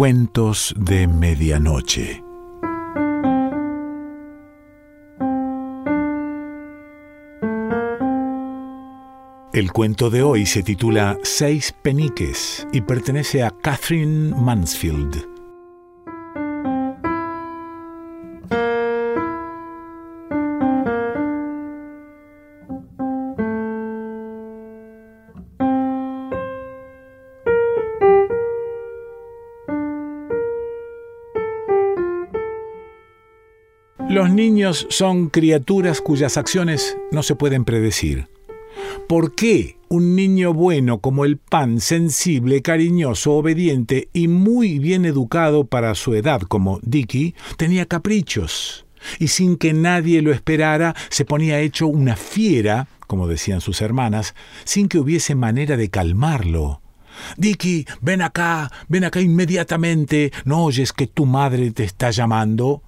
Cuentos de Medianoche. El cuento de hoy se titula Seis peniques y pertenece a Catherine Mansfield. Los niños son criaturas cuyas acciones no se pueden predecir. ¿Por qué un niño bueno como el pan, sensible, cariñoso, obediente y muy bien educado para su edad como Dicky, tenía caprichos? Y sin que nadie lo esperara, se ponía hecho una fiera, como decían sus hermanas, sin que hubiese manera de calmarlo. Dicky, ven acá, ven acá inmediatamente. ¿No oyes que tu madre te está llamando?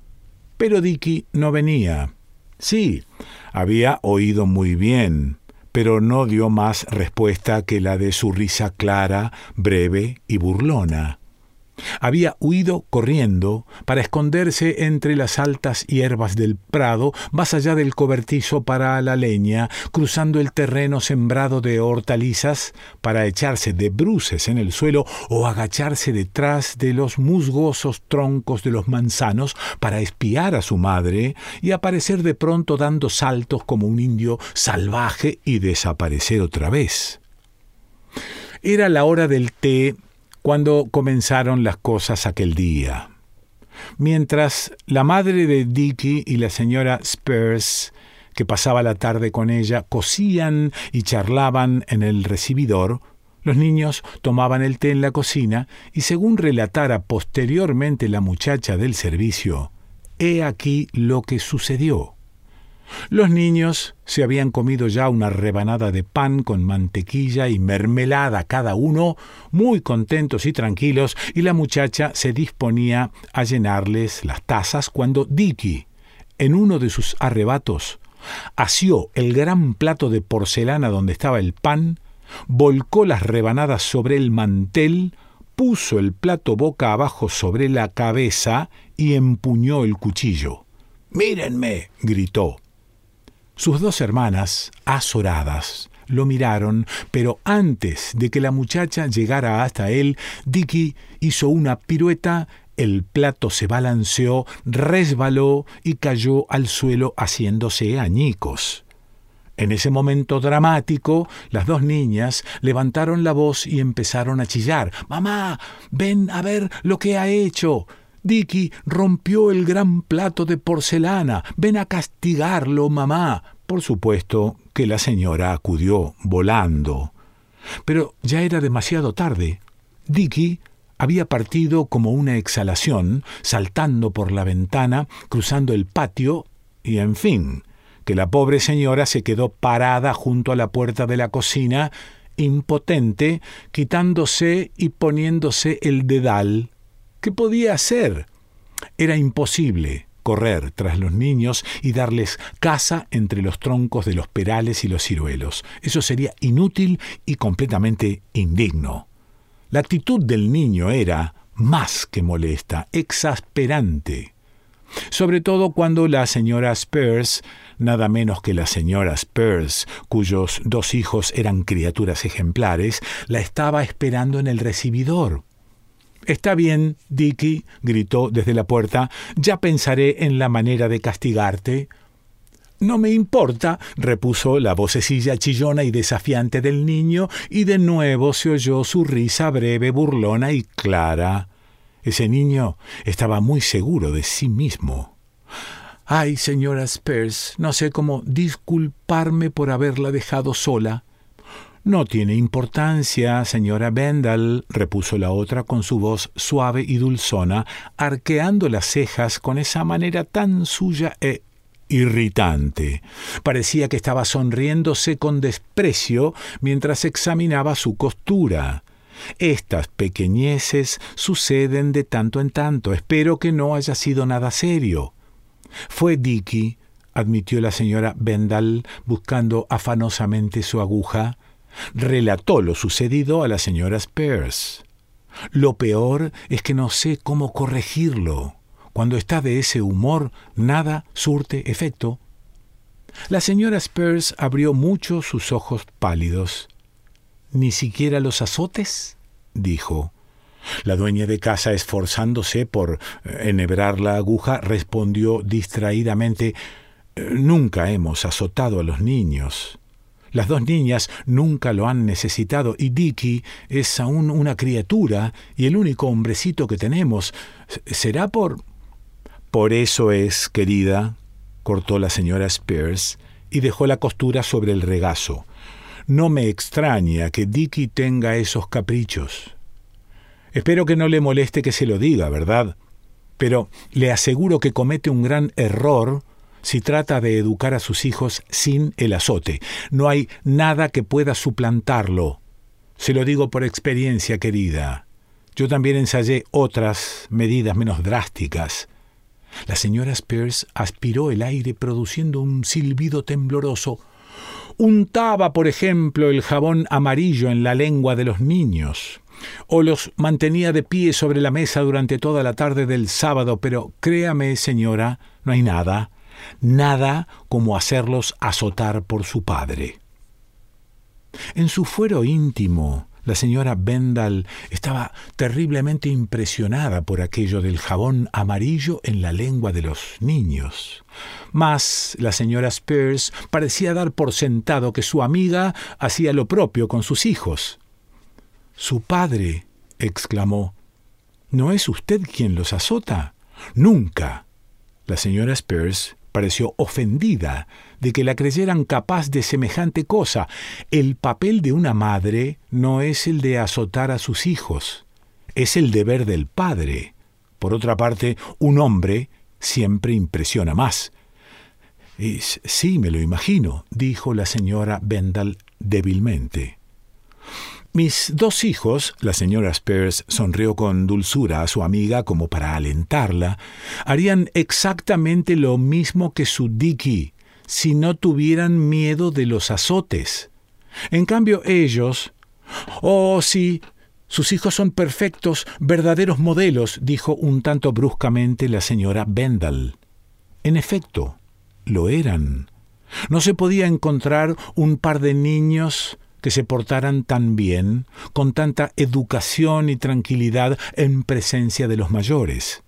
Pero Dicky no venía. Sí, había oído muy bien, pero no dio más respuesta que la de su risa clara, breve y burlona. Había huido corriendo para esconderse entre las altas hierbas del prado, más allá del cobertizo para la leña, cruzando el terreno sembrado de hortalizas para echarse de bruces en el suelo o agacharse detrás de los musgosos troncos de los manzanos para espiar a su madre y aparecer de pronto dando saltos como un indio salvaje y desaparecer otra vez. Era la hora del té cuando comenzaron las cosas aquel día. Mientras la madre de Dicky y la señora Spurs, que pasaba la tarde con ella, cosían y charlaban en el recibidor, los niños tomaban el té en la cocina y según relatara posteriormente la muchacha del servicio, he aquí lo que sucedió. Los niños se habían comido ya una rebanada de pan con mantequilla y mermelada cada uno, muy contentos y tranquilos, y la muchacha se disponía a llenarles las tazas cuando Dicky, en uno de sus arrebatos, asió el gran plato de porcelana donde estaba el pan, volcó las rebanadas sobre el mantel, puso el plato boca abajo sobre la cabeza y empuñó el cuchillo. Mírenme, gritó. Sus dos hermanas, azoradas, lo miraron, pero antes de que la muchacha llegara hasta él, Dicky hizo una pirueta, el plato se balanceó, resbaló y cayó al suelo haciéndose añicos. En ese momento dramático, las dos niñas levantaron la voz y empezaron a chillar. Mamá, ven a ver lo que ha hecho. Dicky rompió el gran plato de porcelana. Ven a castigarlo, mamá. Por supuesto que la señora acudió volando. Pero ya era demasiado tarde. Dicky había partido como una exhalación, saltando por la ventana, cruzando el patio, y en fin, que la pobre señora se quedó parada junto a la puerta de la cocina, impotente, quitándose y poniéndose el dedal ¿Qué podía hacer? Era imposible correr tras los niños y darles caza entre los troncos de los perales y los ciruelos. Eso sería inútil y completamente indigno. La actitud del niño era más que molesta, exasperante. Sobre todo cuando la señora Spurs, nada menos que la señora Spurs, cuyos dos hijos eran criaturas ejemplares, la estaba esperando en el recibidor. Está bien, Dicky, gritó desde la puerta, ya pensaré en la manera de castigarte. No me importa, repuso la vocecilla chillona y desafiante del niño, y de nuevo se oyó su risa breve, burlona y clara. Ese niño estaba muy seguro de sí mismo. Ay, señora Spears, no sé cómo disculparme por haberla dejado sola. No tiene importancia, señora Bendal, repuso la otra con su voz suave y dulzona, arqueando las cejas con esa manera tan suya e irritante. Parecía que estaba sonriéndose con desprecio mientras examinaba su costura. Estas pequeñeces suceden de tanto en tanto. Espero que no haya sido nada serio. Fue Dicky, admitió la señora Bendal, buscando afanosamente su aguja relató lo sucedido a la señora Spears. Lo peor es que no sé cómo corregirlo. Cuando está de ese humor, nada surte efecto. La señora Spurs abrió mucho sus ojos pálidos. ¿Ni siquiera los azotes? dijo. La dueña de casa, esforzándose por enhebrar la aguja, respondió distraídamente Nunca hemos azotado a los niños. Las dos niñas nunca lo han necesitado y Dicky es aún una criatura y el único hombrecito que tenemos. ¿Será por... Por eso es, querida, cortó la señora Spears y dejó la costura sobre el regazo. No me extraña que Dicky tenga esos caprichos. Espero que no le moleste que se lo diga, ¿verdad? Pero le aseguro que comete un gran error si trata de educar a sus hijos sin el azote. No hay nada que pueda suplantarlo. Se lo digo por experiencia, querida. Yo también ensayé otras medidas menos drásticas. La señora Spears aspiró el aire produciendo un silbido tembloroso. Untaba, por ejemplo, el jabón amarillo en la lengua de los niños, o los mantenía de pie sobre la mesa durante toda la tarde del sábado, pero créame, señora, no hay nada, nada como hacerlos azotar por su padre. En su fuero íntimo, la señora Bendal estaba terriblemente impresionada por aquello del jabón amarillo en la lengua de los niños. Mas la señora Spears parecía dar por sentado que su amiga hacía lo propio con sus hijos. Su padre, exclamó, ¿no es usted quien los azota? Nunca. La señora Spears pareció ofendida de que la creyeran capaz de semejante cosa. El papel de una madre no es el de azotar a sus hijos, es el deber del padre. Por otra parte, un hombre siempre impresiona más. sí, me lo imagino, dijo la señora Bendal débilmente. Mis dos hijos, la señora Spears sonrió con dulzura a su amiga como para alentarla, harían exactamente lo mismo que su Dicky si no tuvieran miedo de los azotes. En cambio ellos... Oh, sí, sus hijos son perfectos, verdaderos modelos, dijo un tanto bruscamente la señora Bendal. En efecto, lo eran. No se podía encontrar un par de niños que se portaran tan bien, con tanta educación y tranquilidad en presencia de los mayores.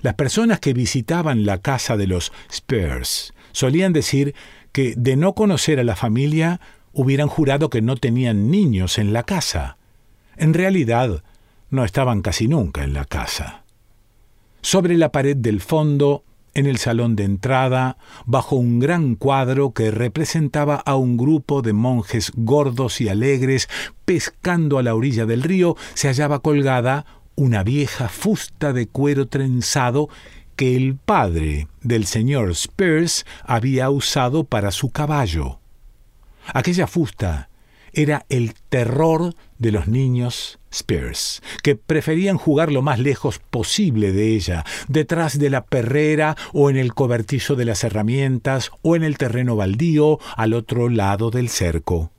Las personas que visitaban la casa de los Spears solían decir que de no conocer a la familia hubieran jurado que no tenían niños en la casa. En realidad, no estaban casi nunca en la casa. Sobre la pared del fondo en el salón de entrada, bajo un gran cuadro que representaba a un grupo de monjes gordos y alegres pescando a la orilla del río, se hallaba colgada una vieja fusta de cuero trenzado que el padre del señor Spears había usado para su caballo. Aquella fusta era el terror de los niños Spears, que preferían jugar lo más lejos posible de ella, detrás de la perrera o en el cobertizo de las herramientas o en el terreno baldío al otro lado del cerco.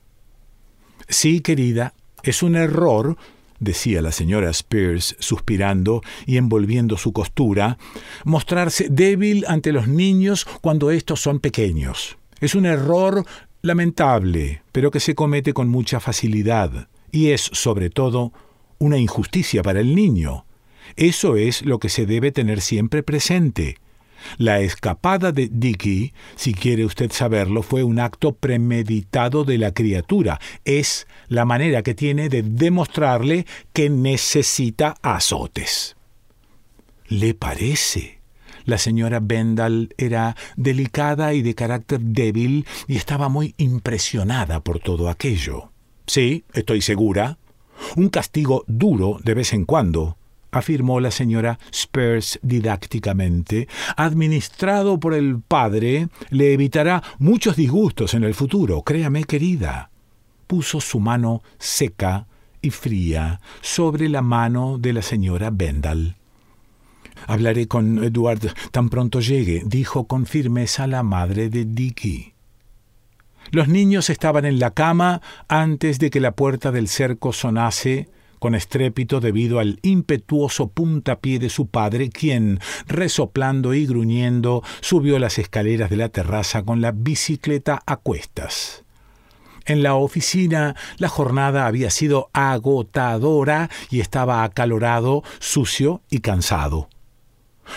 Sí, querida, es un error decía la señora Spears, suspirando y envolviendo su costura, mostrarse débil ante los niños cuando estos son pequeños. Es un error lamentable, pero que se comete con mucha facilidad, y es, sobre todo, una injusticia para el niño. Eso es lo que se debe tener siempre presente. La escapada de Dicky, si quiere usted saberlo, fue un acto premeditado de la criatura. Es la manera que tiene de demostrarle que necesita azotes. ¿Le parece? La señora Bendal era delicada y de carácter débil y estaba muy impresionada por todo aquello. Sí, estoy segura. Un castigo duro de vez en cuando, afirmó la señora Spurs didácticamente, administrado por el padre, le evitará muchos disgustos en el futuro, créame querida. Puso su mano seca y fría sobre la mano de la señora Bendal. Hablaré con Edward tan pronto llegue, dijo con firmeza la madre de Dicky. Los niños estaban en la cama antes de que la puerta del cerco sonase con estrépito debido al impetuoso puntapié de su padre, quien, resoplando y gruñendo, subió las escaleras de la terraza con la bicicleta a cuestas. En la oficina la jornada había sido agotadora y estaba acalorado, sucio y cansado.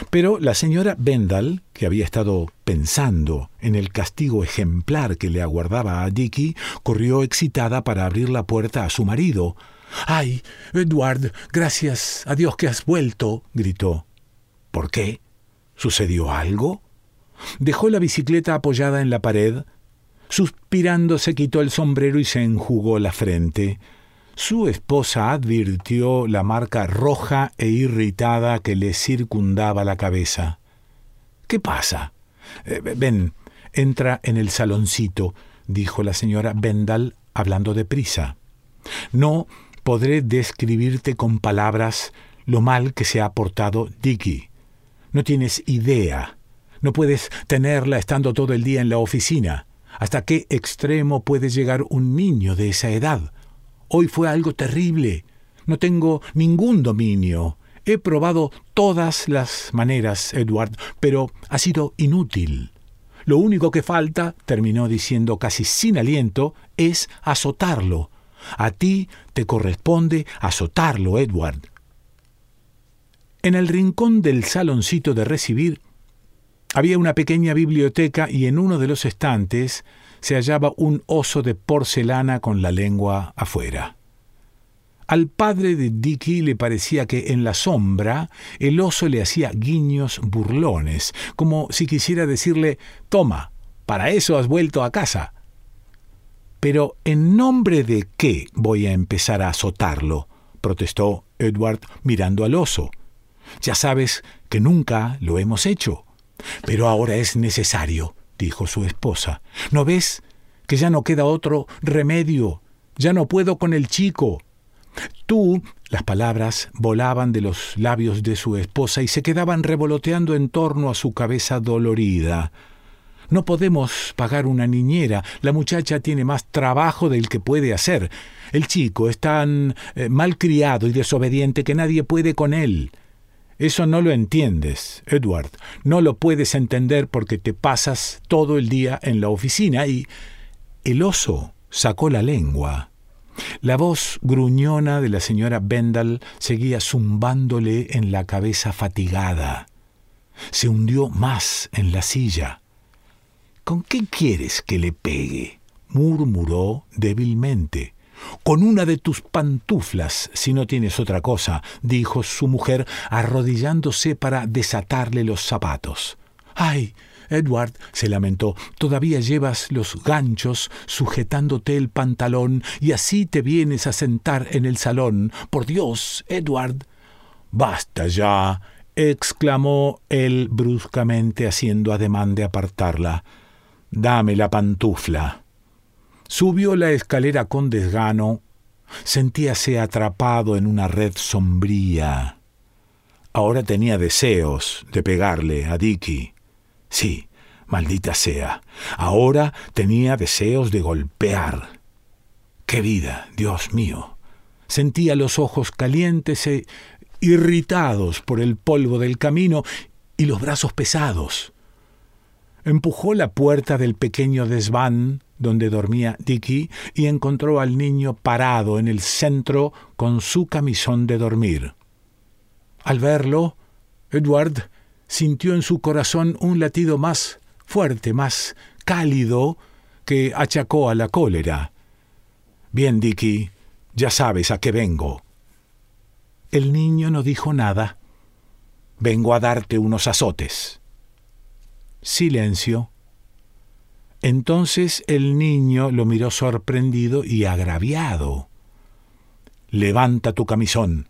Pero la señora Bendal, que había estado pensando en el castigo ejemplar que le aguardaba a Dicky, corrió excitada para abrir la puerta a su marido. ¡Ay, Edward! Gracias a Dios que has vuelto. gritó. ¿Por qué? ¿Sucedió algo? Dejó la bicicleta apoyada en la pared. Suspirando se quitó el sombrero y se enjugó la frente. Su esposa advirtió la marca roja e irritada que le circundaba la cabeza. ¿Qué pasa? Eh, ven, entra en el saloncito, dijo la señora Bendal hablando deprisa. No podré describirte con palabras lo mal que se ha portado Dicky. No tienes idea. No puedes tenerla estando todo el día en la oficina. ¿Hasta qué extremo puede llegar un niño de esa edad? Hoy fue algo terrible. No tengo ningún dominio. He probado todas las maneras, Edward, pero ha sido inútil. Lo único que falta, terminó diciendo casi sin aliento, es azotarlo. A ti te corresponde azotarlo, Edward. En el rincón del saloncito de recibir había una pequeña biblioteca y en uno de los estantes se hallaba un oso de porcelana con la lengua afuera. Al padre de Dicky le parecía que en la sombra el oso le hacía guiños burlones, como si quisiera decirle Toma, para eso has vuelto a casa. Pero ¿en nombre de qué voy a empezar a azotarlo? protestó Edward mirando al oso. Ya sabes que nunca lo hemos hecho. Pero ahora es necesario dijo su esposa. ¿No ves que ya no queda otro remedio? Ya no puedo con el chico. Tú. Las palabras volaban de los labios de su esposa y se quedaban revoloteando en torno a su cabeza dolorida. No podemos pagar una niñera. La muchacha tiene más trabajo del que puede hacer. El chico es tan eh, mal criado y desobediente que nadie puede con él. Eso no lo entiendes, Edward. No lo puedes entender porque te pasas todo el día en la oficina y... El oso sacó la lengua. La voz gruñona de la señora Bendal seguía zumbándole en la cabeza fatigada. Se hundió más en la silla. ¿Con qué quieres que le pegue? murmuró débilmente. Con una de tus pantuflas, si no tienes otra cosa, dijo su mujer, arrodillándose para desatarle los zapatos. ¡Ay! Edward se lamentó, todavía llevas los ganchos sujetándote el pantalón y así te vienes a sentar en el salón. Por Dios, Edward. Basta ya. exclamó él bruscamente haciendo ademán de apartarla. Dame la pantufla. Subió la escalera con desgano, sentíase atrapado en una red sombría. Ahora tenía deseos de pegarle a Dicky. Sí, maldita sea. Ahora tenía deseos de golpear. ¡Qué vida, Dios mío! Sentía los ojos calientes e irritados por el polvo del camino y los brazos pesados. Empujó la puerta del pequeño desván donde dormía Dicky y encontró al niño parado en el centro con su camisón de dormir. Al verlo, Edward sintió en su corazón un latido más fuerte, más cálido, que achacó a la cólera. Bien, Dicky, ya sabes a qué vengo. El niño no dijo nada. Vengo a darte unos azotes. Silencio. Entonces el niño lo miró sorprendido y agraviado. Levanta tu camisón.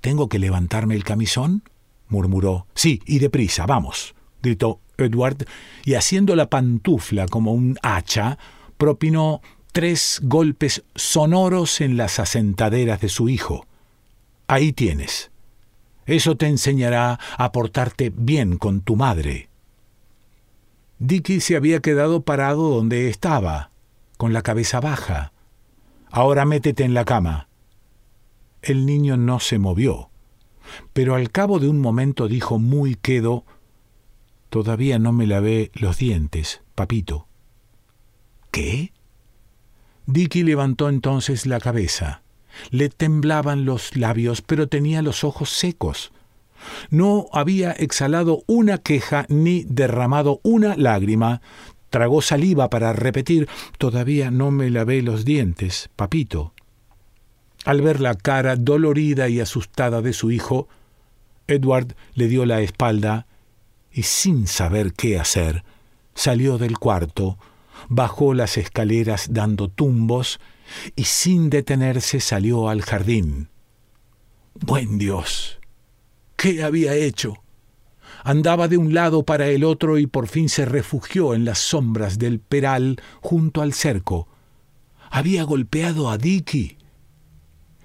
¿Tengo que levantarme el camisón? murmuró. Sí, y deprisa, vamos, gritó Edward, y haciendo la pantufla como un hacha, propinó tres golpes sonoros en las asentaderas de su hijo. Ahí tienes. Eso te enseñará a portarte bien con tu madre. Dicky se había quedado parado donde estaba, con la cabeza baja. Ahora métete en la cama. El niño no se movió, pero al cabo de un momento dijo muy quedo, Todavía no me lavé los dientes, papito. ¿Qué? Dicky levantó entonces la cabeza. Le temblaban los labios, pero tenía los ojos secos. No había exhalado una queja ni derramado una lágrima. Tragó saliva para repetir Todavía no me lavé los dientes, papito. Al ver la cara dolorida y asustada de su hijo, Edward le dio la espalda y sin saber qué hacer, salió del cuarto, bajó las escaleras dando tumbos y sin detenerse salió al jardín. Buen Dios. ¿Qué había hecho? Andaba de un lado para el otro y por fin se refugió en las sombras del peral junto al cerco. Había golpeado a Dicky.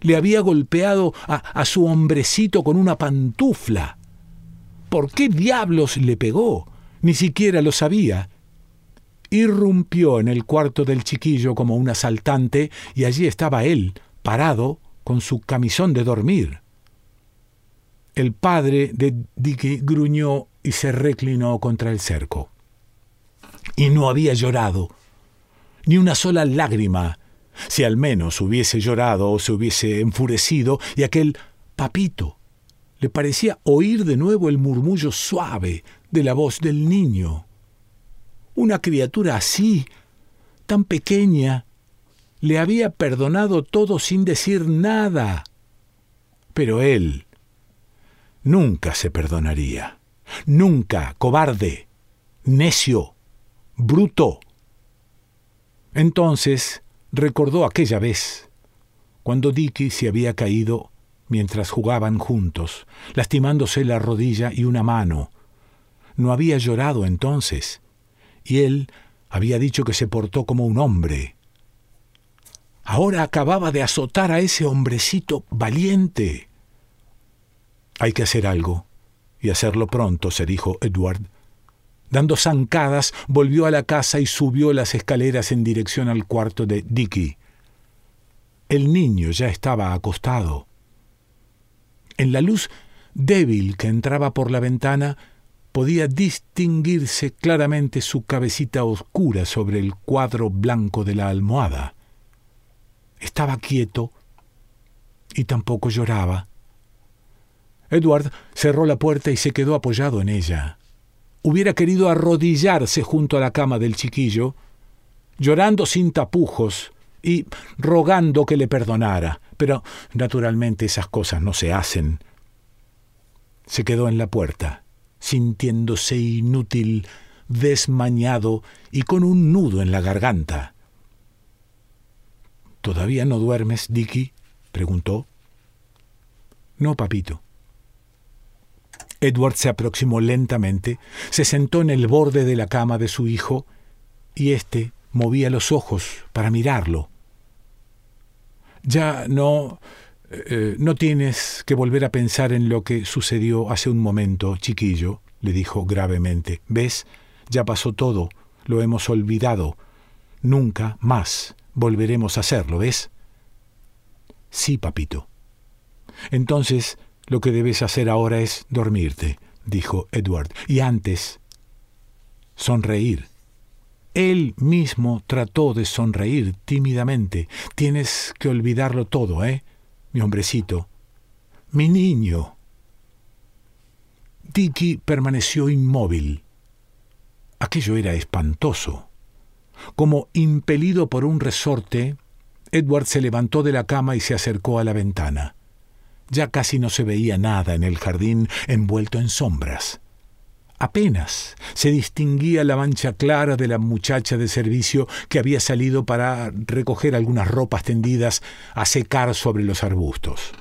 Le había golpeado a, a su hombrecito con una pantufla. ¿Por qué diablos le pegó? Ni siquiera lo sabía. Irrumpió en el cuarto del chiquillo como un asaltante y allí estaba él, parado, con su camisón de dormir. El padre de Dicky gruñó y se reclinó contra el cerco. Y no había llorado, ni una sola lágrima. Si al menos hubiese llorado o se hubiese enfurecido, y aquel papito le parecía oír de nuevo el murmullo suave de la voz del niño. Una criatura así, tan pequeña, le había perdonado todo sin decir nada. Pero él, nunca se perdonaría. Nunca, cobarde, necio, bruto. Entonces recordó aquella vez, cuando Dicky se había caído mientras jugaban juntos, lastimándose la rodilla y una mano. No había llorado entonces, y él había dicho que se portó como un hombre. Ahora acababa de azotar a ese hombrecito valiente. Hay que hacer algo, y hacerlo pronto, se dijo Edward. Dando zancadas, volvió a la casa y subió las escaleras en dirección al cuarto de Dicky. El niño ya estaba acostado. En la luz débil que entraba por la ventana, podía distinguirse claramente su cabecita oscura sobre el cuadro blanco de la almohada. Estaba quieto y tampoco lloraba. Edward cerró la puerta y se quedó apoyado en ella. Hubiera querido arrodillarse junto a la cama del chiquillo, llorando sin tapujos y rogando que le perdonara, pero naturalmente esas cosas no se hacen. Se quedó en la puerta, sintiéndose inútil, desmañado y con un nudo en la garganta. ¿Todavía no duermes, Dicky? preguntó. No, papito. Edward se aproximó lentamente, se sentó en el borde de la cama de su hijo, y éste movía los ojos para mirarlo. Ya no... Eh, no tienes que volver a pensar en lo que sucedió hace un momento, chiquillo, le dijo gravemente. ¿Ves? Ya pasó todo, lo hemos olvidado. Nunca más volveremos a hacerlo, ¿ves? Sí, papito. Entonces, lo que debes hacer ahora es dormirte, dijo Edward, y antes, sonreír. Él mismo trató de sonreír tímidamente. Tienes que olvidarlo todo, ¿eh? Mi hombrecito. Mi niño. Dicky permaneció inmóvil. Aquello era espantoso. Como impelido por un resorte, Edward se levantó de la cama y se acercó a la ventana. Ya casi no se veía nada en el jardín envuelto en sombras. Apenas se distinguía la mancha clara de la muchacha de servicio que había salido para recoger algunas ropas tendidas a secar sobre los arbustos.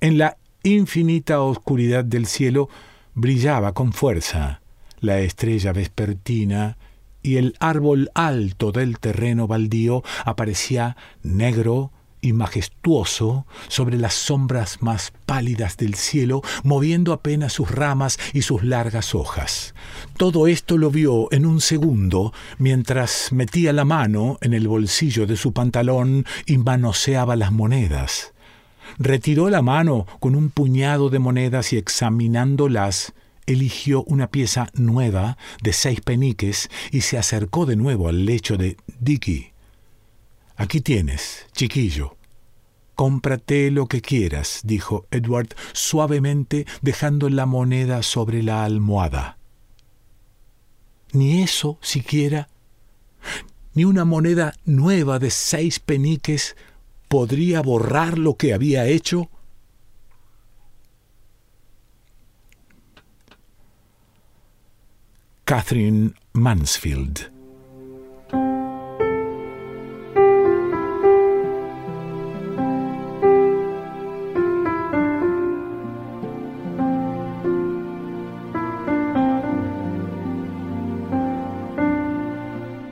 En la infinita oscuridad del cielo brillaba con fuerza la estrella vespertina y el árbol alto del terreno baldío aparecía negro y majestuoso sobre las sombras más pálidas del cielo, moviendo apenas sus ramas y sus largas hojas. Todo esto lo vio en un segundo, mientras metía la mano en el bolsillo de su pantalón y manoseaba las monedas. Retiró la mano con un puñado de monedas y examinándolas, eligió una pieza nueva de seis peniques y se acercó de nuevo al lecho de Dicky. Aquí tienes, chiquillo. Cómprate lo que quieras, dijo Edward suavemente, dejando la moneda sobre la almohada. Ni eso siquiera, ni una moneda nueva de seis peniques podría borrar lo que había hecho. Catherine Mansfield